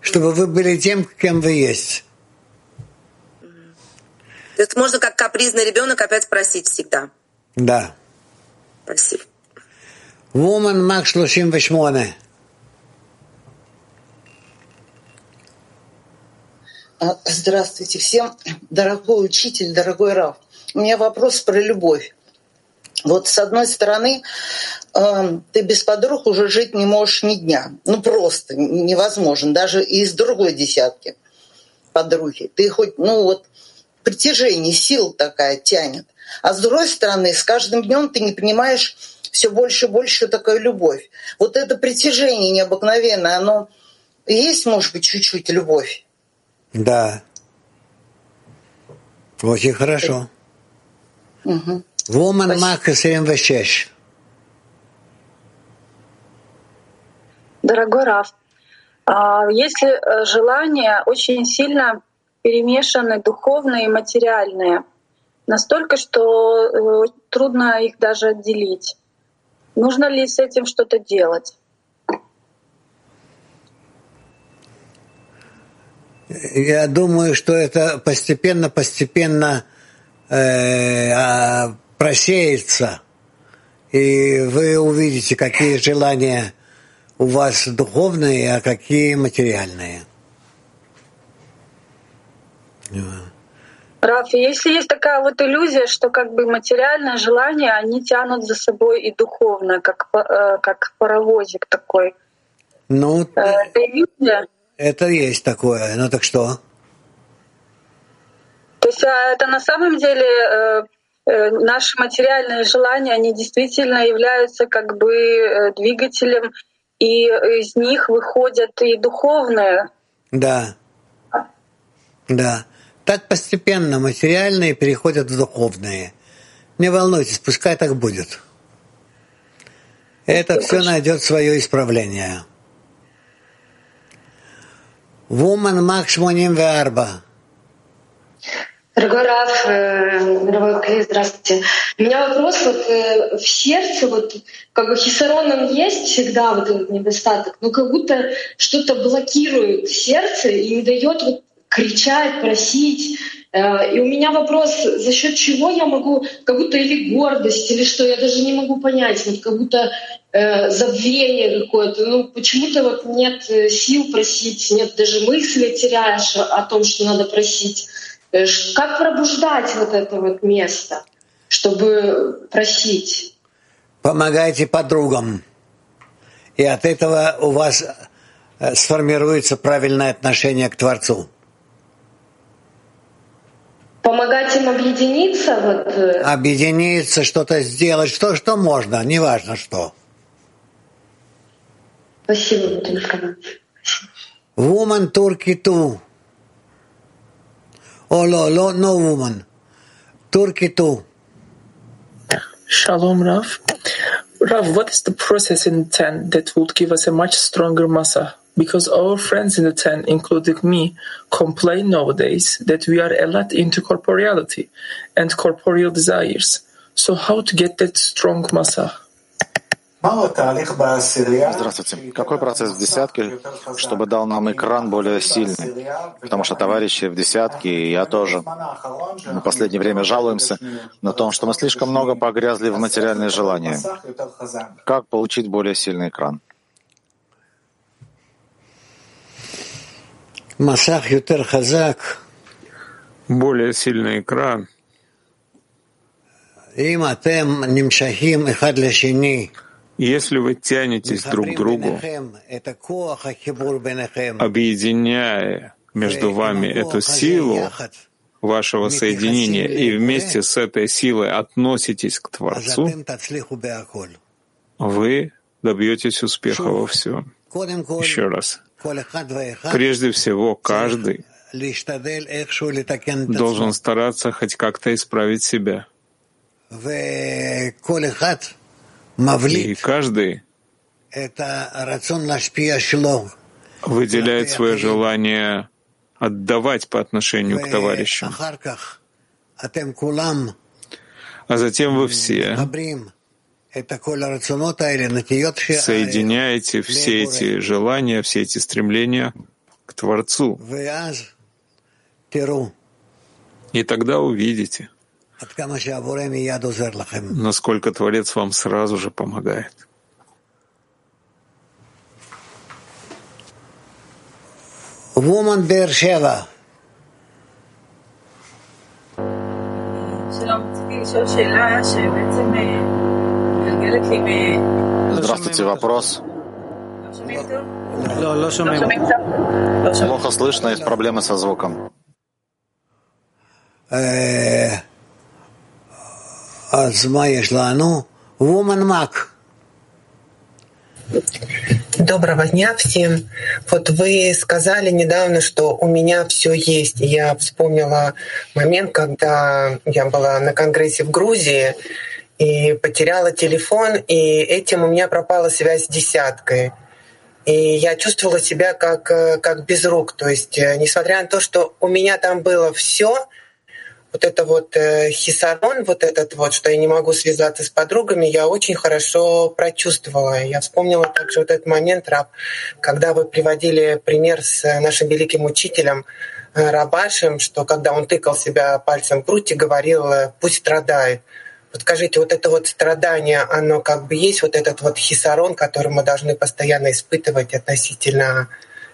чтобы вы были тем, кем вы есть. То есть можно как капризный ребенок опять просить всегда. Да. Спасибо. Woman Max 38. Здравствуйте всем. Дорогой учитель, дорогой Раф. У меня вопрос про любовь. Вот с одной стороны, э, ты без подруг уже жить не можешь ни дня. Ну просто невозможно. Даже из другой десятки подруги. Ты хоть, ну вот, притяжение, сил такая тянет. А с другой стороны, с каждым днем ты не понимаешь все больше и больше такая любовь. Вот это притяжение необыкновенное, оно есть, может быть, чуть-чуть любовь? Да. Очень хорошо. Угу. Woman Mark 76. Дорогой Раф, а, если э, желания очень сильно перемешаны духовные и материальные, настолько, что э, трудно их даже отделить. Нужно ли с этим что-то делать? Я думаю, что это постепенно-постепенно э, а, просеется, и вы увидите, какие желания у вас духовные, а какие материальные. Раф, если есть такая вот иллюзия, что как бы материальное желание, они тянут за собой и духовно, как, э, как паровозик такой. Ну, э, это иллюзия? Это есть такое. Ну так что? То есть а это на самом деле Э, наши материальные желания, они действительно являются как бы э, двигателем, и из них выходят и духовные. Да. Да. Так постепенно материальные переходят в духовные. Не волнуйтесь, пускай так будет. Это все найдет свое исправление. Woman Max 84. Дорогой Раф, э, дорогой Кли, здравствуйте. У меня вопрос вот э, в сердце, вот как бы хисароном есть всегда вот этот недостаток, но как будто что-то блокирует сердце и не дает вот кричать, просить. Э, и у меня вопрос, за счет чего я могу, как будто или гордость, или что, я даже не могу понять, вот как будто э, забвение какое-то. Ну, почему-то вот нет сил просить, нет даже мысли теряешь о том, что надо просить. Э, как пробуждать вот это вот место, чтобы просить? Помогайте подругам. И от этого у вас э, сформируется правильное отношение к Творцу. Помогать им объединиться? Вот... Э? Объединиться, что-то сделать, что, что можно, неважно что. Спасибо, Владимир Woman Turkey 2. Oh, no, no, no woman. Turkey too. Shalom, Rav. Rav, what is the process in tent that would give us a much stronger masa? Because our friends in the tent, including me, complain nowadays that we are a lot into corporeality and corporeal desires. So how to get that strong masa? Здравствуйте. Какой процесс в десятке, чтобы дал нам экран более сильный? Потому что товарищи в десятке, и я тоже, в последнее время жалуемся на том, что мы слишком много погрязли в материальные желания. Как получить более сильный экран? Более сильный экран. Если вы тянетесь друг к другу, объединяя между вами эту силу вашего соединения и вместе с этой силой относитесь к Творцу, вы добьетесь успеха во всем. Еще раз. Прежде всего, каждый должен стараться хоть как-то исправить себя. И каждый выделяет свое желание отдавать по отношению к товарищам. А затем вы все соединяете все эти желания, все эти стремления к Творцу. И тогда увидите — насколько Творец вам сразу же помогает. Woman Beersheba. Здравствуйте, вопрос. Плохо слышно, есть проблемы со звуком. Доброго дня всем. Вот вы сказали недавно, что у меня все есть. Я вспомнила момент, когда я была на конгрессе в Грузии и потеряла телефон, и этим у меня пропала связь с десяткой. И я чувствовала себя как, как без рук. То есть, э, несмотря на то, что у меня там было все, вот это вот э, хисарон, вот этот вот, что я не могу связаться с подругами, я очень хорошо прочувствовала. Я вспомнила также вот этот момент, Раб, когда вы приводили пример с нашим великим учителем э, Рабашем, что когда он тыкал себя пальцем в грудь и говорил э, «пусть страдает». Вот скажите, вот это вот страдание, оно как бы есть вот этот вот хисарон, который мы должны постоянно испытывать относительно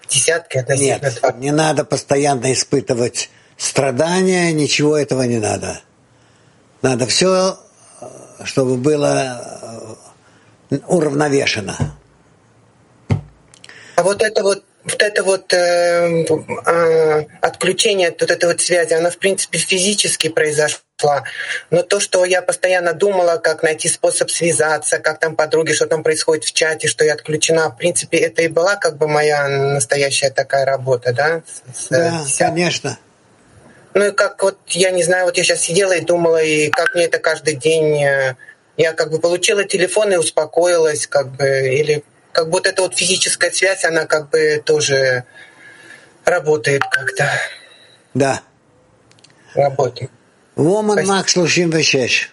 десятки, относительно... Нет, не надо постоянно испытывать страдания, ничего этого не надо. Надо все, чтобы было э, уравновешено. А вот это вот вот это вот э, э, отключение вот этой вот связи, оно в принципе физически произошла. Но то, что я постоянно думала, как найти способ связаться, как там подруги, что там происходит в чате, что я отключена, в принципе, это и была как бы моя настоящая такая работа, да? С, да, с... конечно. Ну и как вот, я не знаю, вот я сейчас сидела и думала, и как мне это каждый день... Э, я как бы получила телефон и успокоилась, как бы, или как будто эта вот физическая связь, она как бы тоже работает как-то. Да. Работает. Woman Max 36.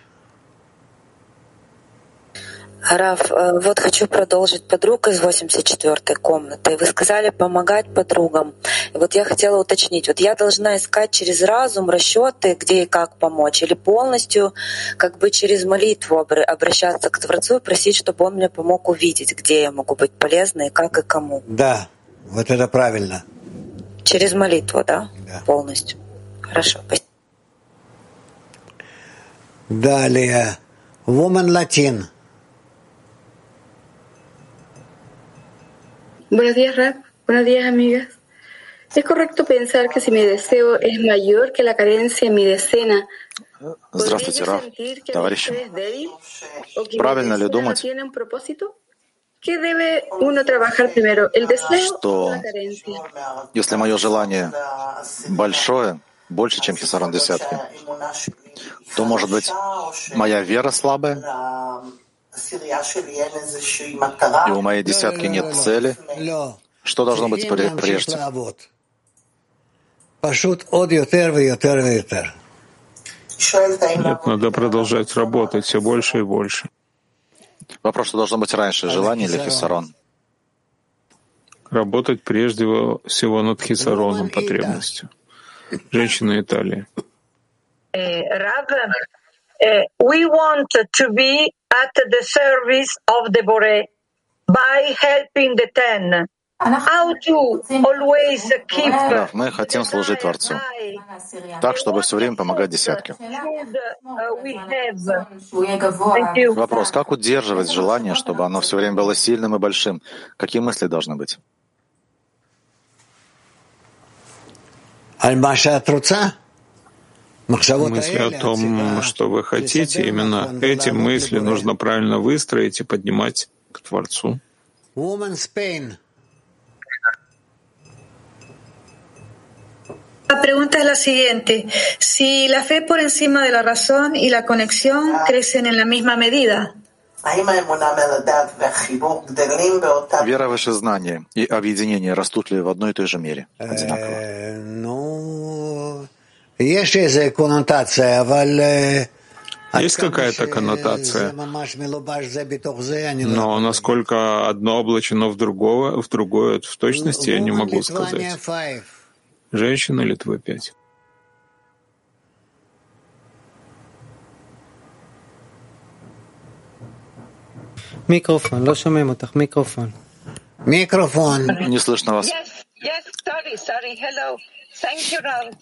Раф, э, вот хочу продолжить подруг из 84-й комнаты. Вы сказали помогать подругам. И вот я хотела уточнить, вот я должна искать через разум расчеты, где и как помочь, или полностью как бы через молитву обращаться к Творцу и просить, чтобы он мне помог увидеть, где я могу быть полезной, как и кому. Да, вот это правильно. Через молитву, да? Да. Полностью. Хорошо, спасибо. Далее. Woman Latin. Buenos días, Rap. Buenos días, amigas. ¿Es correcto pensar que si mi deseo es mayor que la carencia en mi decena, Здравствуйте, Раф, товарищи. Правильно ли думать, что если мое желание большое, больше, чем хисарон десятки, то, может быть, моя вера слабая, и у моей десятки нет цели, что должно быть прежде? Нет, надо продолжать работать все больше и больше. Вопрос, что должно быть раньше, желание или хисарон? Работать прежде всего над хисароном, потребностью. Женщина Италии. Э, uh, we want to be at the service of the Bore by helping the ten. How to always keep да, мы хотим служить Творцу. Так, чтобы все время помогать десятке. Вопрос, как удерживать желание, чтобы оно все время было сильным и большим? Какие мысли должны быть? Мысли о том, что вы хотите, именно эти мысли нужно правильно выстроить и поднимать к Творцу. La pregunta es la siguiente. Si la fe por encima de la razón y la conexión crecen en la misma medida, Вера выше знания и объединение растут ли в одной и той же мере? Одинаково. Есть какая-то коннотация, но насколько одно облачено в другого, в другое, в точности я не могу сказать. Женщина Литвы 5. Микрофон, лошамемотах, микрофон. Микрофон. Не слышно вас. Yes, yes, sorry, sorry, hello. Thank you, Rav.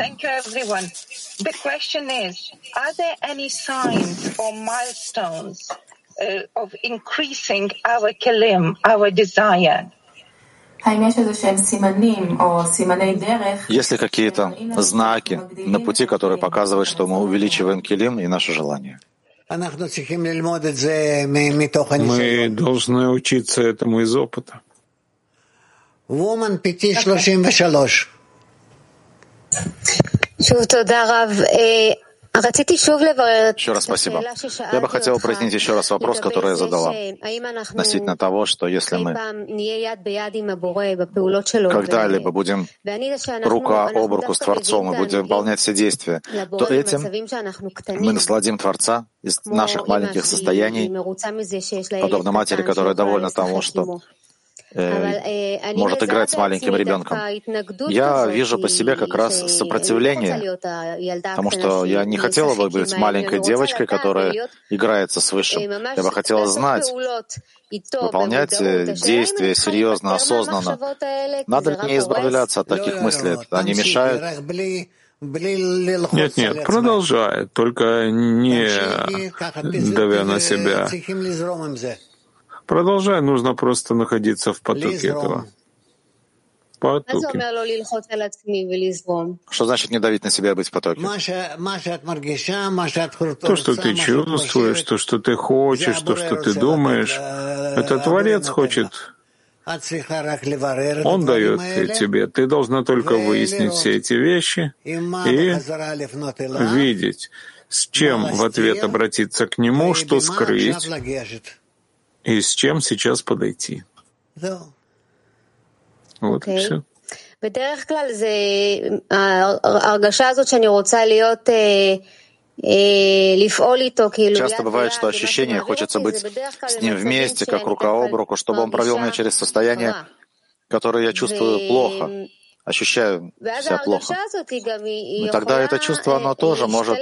Thank you, everyone. The question is, are there any signs or milestones uh, of increasing our kelim, our desire? Есть ли какие-то знаки на пути, которые показывают, что мы увеличиваем килим и наше желание? Мы должны учиться этому из опыта. Woman 533. Еще раз спасибо. Я бы хотела прояснить еще раз вопрос, который я задала относительно того, что если мы когда-либо будем рука об руку с Творцом и будем выполнять все действия, то этим мы насладим Творца из наших маленьких состояний, подобно матери, которая довольна тому, что может играть с маленьким ребенком. Я вижу по себе как раз сопротивление, потому что я не хотела бы быть маленькой девочкой, которая играется с высшим. Я бы хотела знать, выполнять э, действия серьезно, осознанно. Надо ли мне избавляться от таких мыслей? Они мешают? Нет, нет, продолжай, только не давя на себя. Продолжай, нужно просто находиться в потоке этого. Потоке. Что значит не давить на себя и быть в потоке? То, что ты чувствуешь, то, что ты хочешь, то, что ты думаешь, это Творец хочет. Он дает тебе. Ты должна только выяснить все эти вещи и видеть, с чем в ответ обратиться к Нему, что скрыть, и с чем сейчас подойти. Вот okay. и все. Часто бывает, что ощущение хочется быть с ним вместе, как рука об руку, чтобы он провел меня через состояние, которое я чувствую плохо ощущаю себя плохо. И тогда это чувство, оно тоже может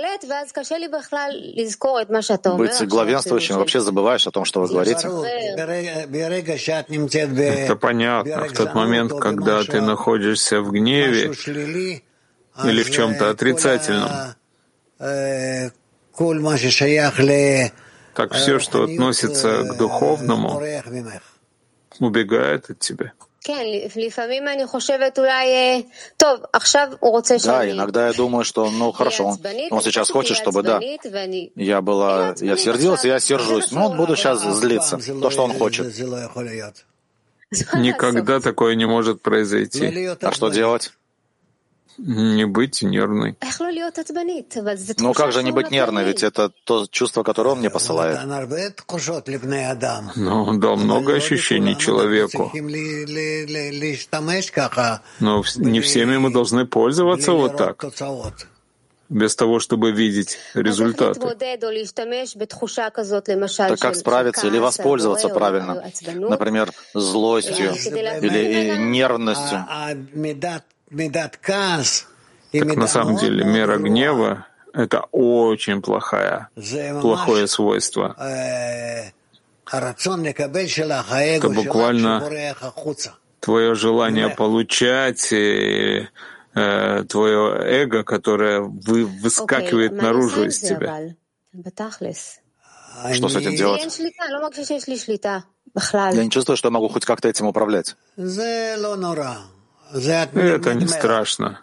быть главенствующим. Вообще забываешь о том, что вы говорите. Это понятно. В тот момент, когда ты находишься в гневе или в чем-то отрицательном, так все, что относится к духовному, убегает от тебя. Да, иногда я думаю, что, ну хорошо, он, он сейчас хочет, чтобы, да, я была, я сердилась, я сержусь, ну, буду сейчас злиться, то, что он хочет. Никогда такое не может произойти. А что делать? Не быть нервной. Ну как же не быть нервной, ведь это то чувство, которое он мне посылает. Ну, он дал много ощущений человеку. Но не всеми мы должны пользоваться вот так без того, чтобы видеть результаты. Так как справиться или воспользоваться правильно? Например, злостью или нервностью. Так на самом деле мера гнева — это очень плохая, плохое свойство. Это буквально твое желание получать, и, э, твое эго, которое вы, выскакивает наружу из тебя. Что с этим делать? Я не чувствую, что я могу хоть как-то этим управлять. Это не страшно.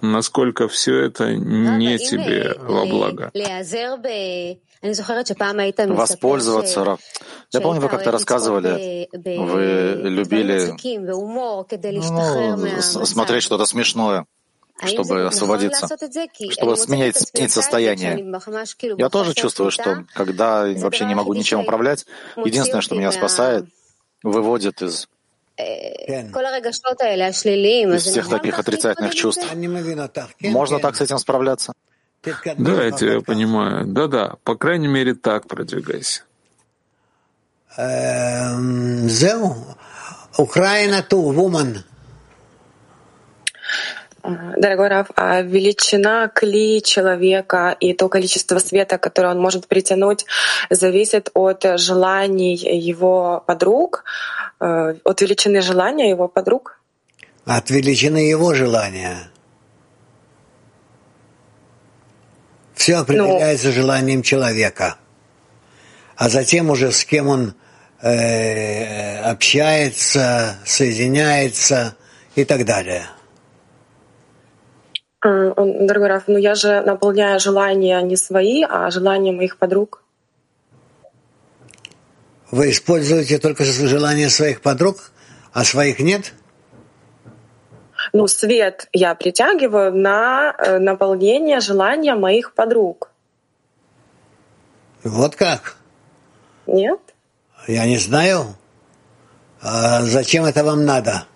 Насколько все это не тебе во благо. Воспользоваться. Я помню, вы как-то рассказывали, вы любили ну, смотреть что-то смешное чтобы освободиться, чтобы сменить, сменить состояние. Я тоже чувствую, что когда вообще не могу ничем управлять, единственное, что меня спасает, выводит из из всех таких отрицательных чувств. Можно так с этим справляться? Да, я тебя понимаю. Да-да, по крайней мере, так продвигайся. Украина ту, вуман. Дорогой Раф, а величина кли человека и то количество света, которое он может притянуть, зависит от желаний его подруг, э, от величины желания его подруг? От величины его желания. Все определяется ну, желанием человека. А затем уже с кем он э, общается, соединяется и так далее. Дорогой Раф, ну я же наполняю желания не свои, а желания моих подруг. Вы используете только желания своих подруг, а своих нет? Ну, свет я притягиваю на э, наполнение желания моих подруг. Вот как? Нет. Я не знаю. А зачем это вам надо?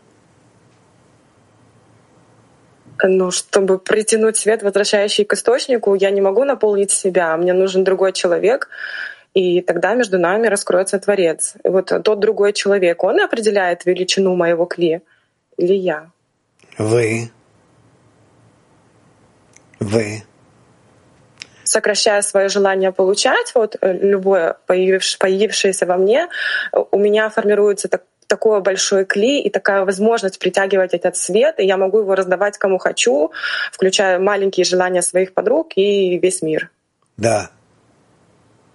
Ну, чтобы притянуть свет, возвращающий к источнику, я не могу наполнить себя, мне нужен другой человек, и тогда между нами раскроется Творец. И вот тот другой человек, он определяет величину моего кли или я? Вы. Вы. Сокращая свое желание получать, вот э, любое появившееся во мне, у меня формируется так, такое большое кли и такая возможность притягивать этот свет, и я могу его раздавать кому хочу, включая маленькие желания своих подруг и весь мир. Да.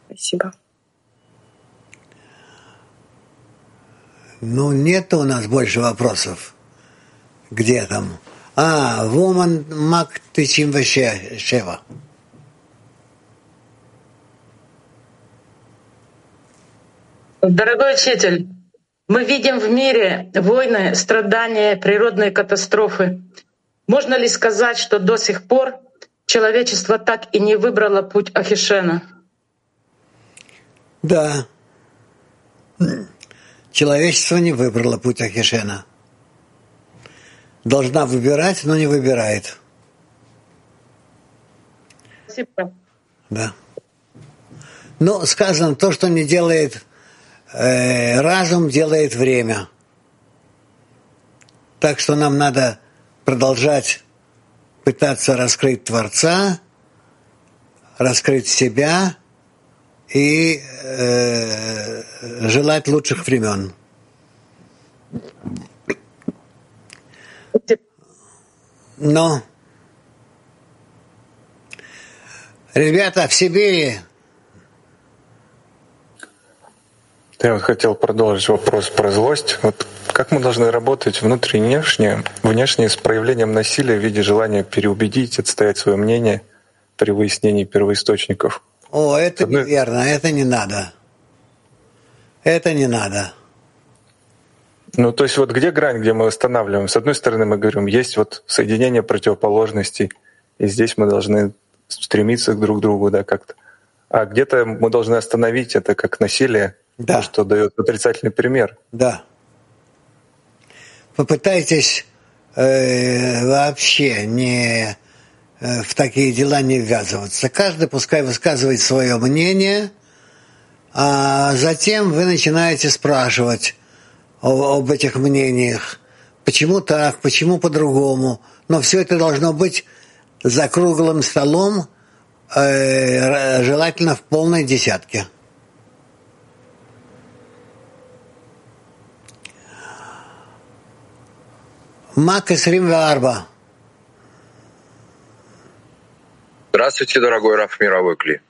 Спасибо. Ну, нет у нас больше вопросов. Где там? А, Woman Мак Шева. Дорогой учитель, мы видим в мире войны, страдания, природные катастрофы. Можно ли сказать, что до сих пор человечество так и не выбрало путь Ахишена? Да. Человечество не выбрало путь Ахишена. должна выбирать, но не выбирает. Спасибо. Да. Но сказано, то, что не делает разум, делает время. Так что нам надо продолжать пытаться раскрыть Творца, раскрыть себя и э, желать лучших времен. Но, ребята, в Сибири Я вот хотел продолжить вопрос про злость. Вот как мы должны работать внутренне внешне, внешне с проявлением насилия в виде желания переубедить, отстоять свое мнение при выяснении первоисточников? О, это Одной... неверно, это не надо. Это не надо. Ну, то есть вот где грань, где мы останавливаем? С одной стороны, мы говорим, есть вот соединение противоположностей, и здесь мы должны стремиться друг к другу, да, как-то. А где-то мы должны остановить это как насилие, да. то, что дает отрицательный пример. Да. Попытайтесь э, вообще не э, в такие дела не ввязываться. Каждый пускай высказывает свое мнение, а затем вы начинаете спрашивать, об этих мнениях. Почему так, почему по-другому. Но все это должно быть за круглым столом, э, желательно в полной десятке. Мак Арба. Здравствуйте, дорогой Раф Мировой Кли.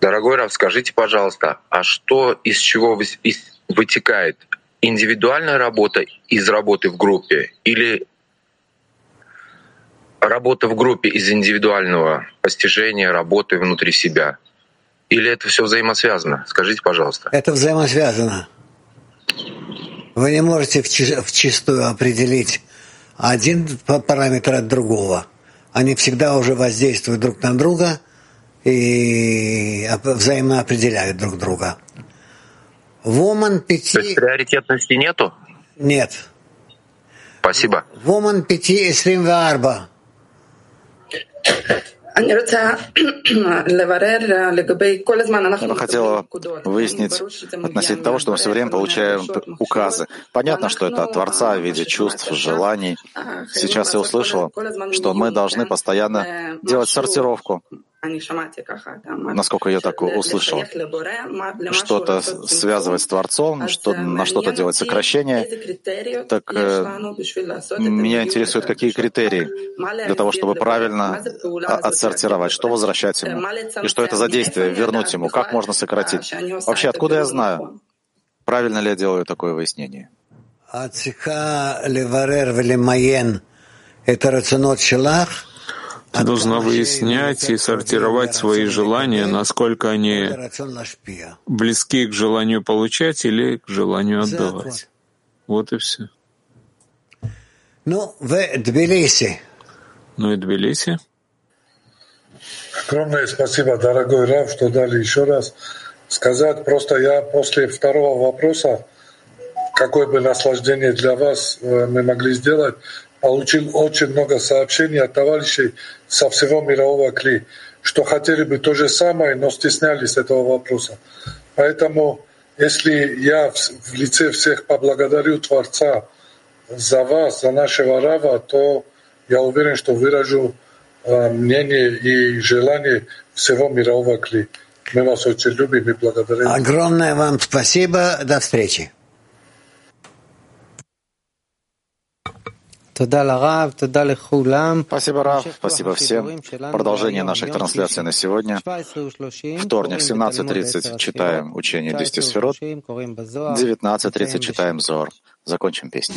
Дорогой Раф, скажите, пожалуйста, а что из чего вытекает индивидуальная работа из работы в группе или работа в группе из индивидуального постижения работы внутри себя? Или это все взаимосвязано? Скажите, пожалуйста. Это взаимосвязано. Вы не можете в чистую определить один параметр от другого. Они всегда уже воздействуют друг на друга и взаимно определяют друг друга. Воман пяти... То есть приоритетности нету? Нет. Спасибо. Воман пяти Исрим Варба. Я бы хотела выяснить относительно того, что мы все время получаем указы. Понятно, что это от Творца в виде чувств, желаний. Сейчас я услышала, что мы должны постоянно делать сортировку насколько я так услышал, что-то связывать с Творцом, что, на что-то делать сокращение, так э, меня интересуют, какие критерии для того, чтобы правильно отсортировать, что возвращать ему, и что это за действие, вернуть ему, как можно сократить. Вообще, откуда я знаю, правильно ли я делаю такое выяснение? Это рационот шелах, должна выяснять и сортировать свои желания, насколько они близки к желанию получать или к желанию отдавать. Вот и все. Ну, в Тбилиси. Ну и Тбилиси. Огромное спасибо, дорогой Рав, что дали еще раз сказать. Просто я после второго вопроса, какое бы наслаждение для вас э, мы могли сделать, получил очень много сообщений от товарищей со всего мирового кли, что хотели бы то же самое, но стеснялись этого вопроса. Поэтому, если я в лице всех поблагодарю Творца за вас, за нашего Рава, то я уверен, что выражу э, мнение и желание всего мирового кли. Мы вас очень любим и благодарим. Огромное вам спасибо. До встречи. Спасибо, Рав. Спасибо всем. Продолжение наших трансляций на сегодня. Вторник, 17.30 читаем учение 10 сферот. 19.30 читаем Зор. Закончим песню.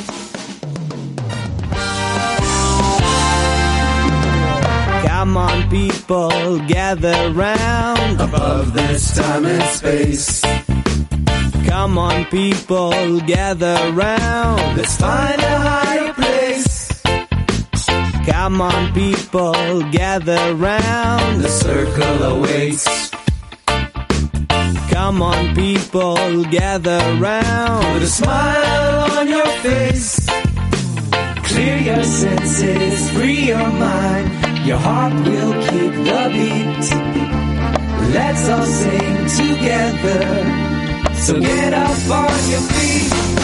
Come on, people, gather round above this time and space. Come on, people, gather round. Let's find a higher place. Come on, people, gather round. The circle awaits. Come on, people, gather round. Put a smile on your face. Clear your senses, free your mind. Your heart will keep the beat. Let's all sing together. So get up on your feet.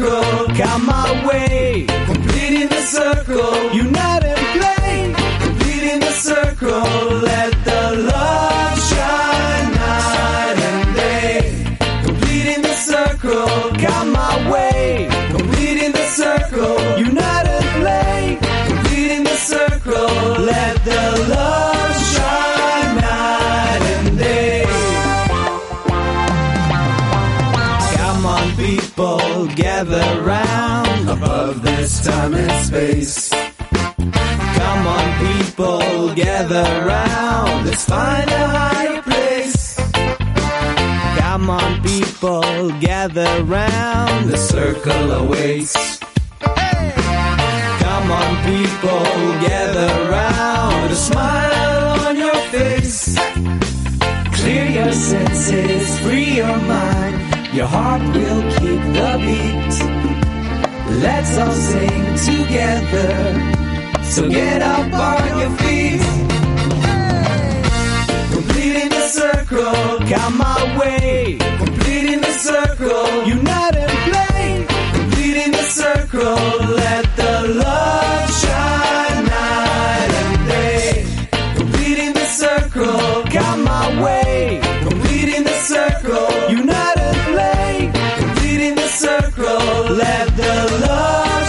Circle, come my way. Completing the circle, unite and play. Completing the circle, let the love shine night and day. Completing the circle, come my way. Completing the circle, this time and space. Come on, people, gather round. Let's find a higher place. Come on, people, gather round. The circle awaits. Come on, people, gather round. A smile on your face. Clear your senses, free your mind. Your heart will keep the beat. Let's all sing together. So get up on your feet. Completing the circle, got my way. Completing the circle, unite and play. Completing the circle, let the love shine night and day. Completing the circle, got my way. Completing the circle, unite. Let the love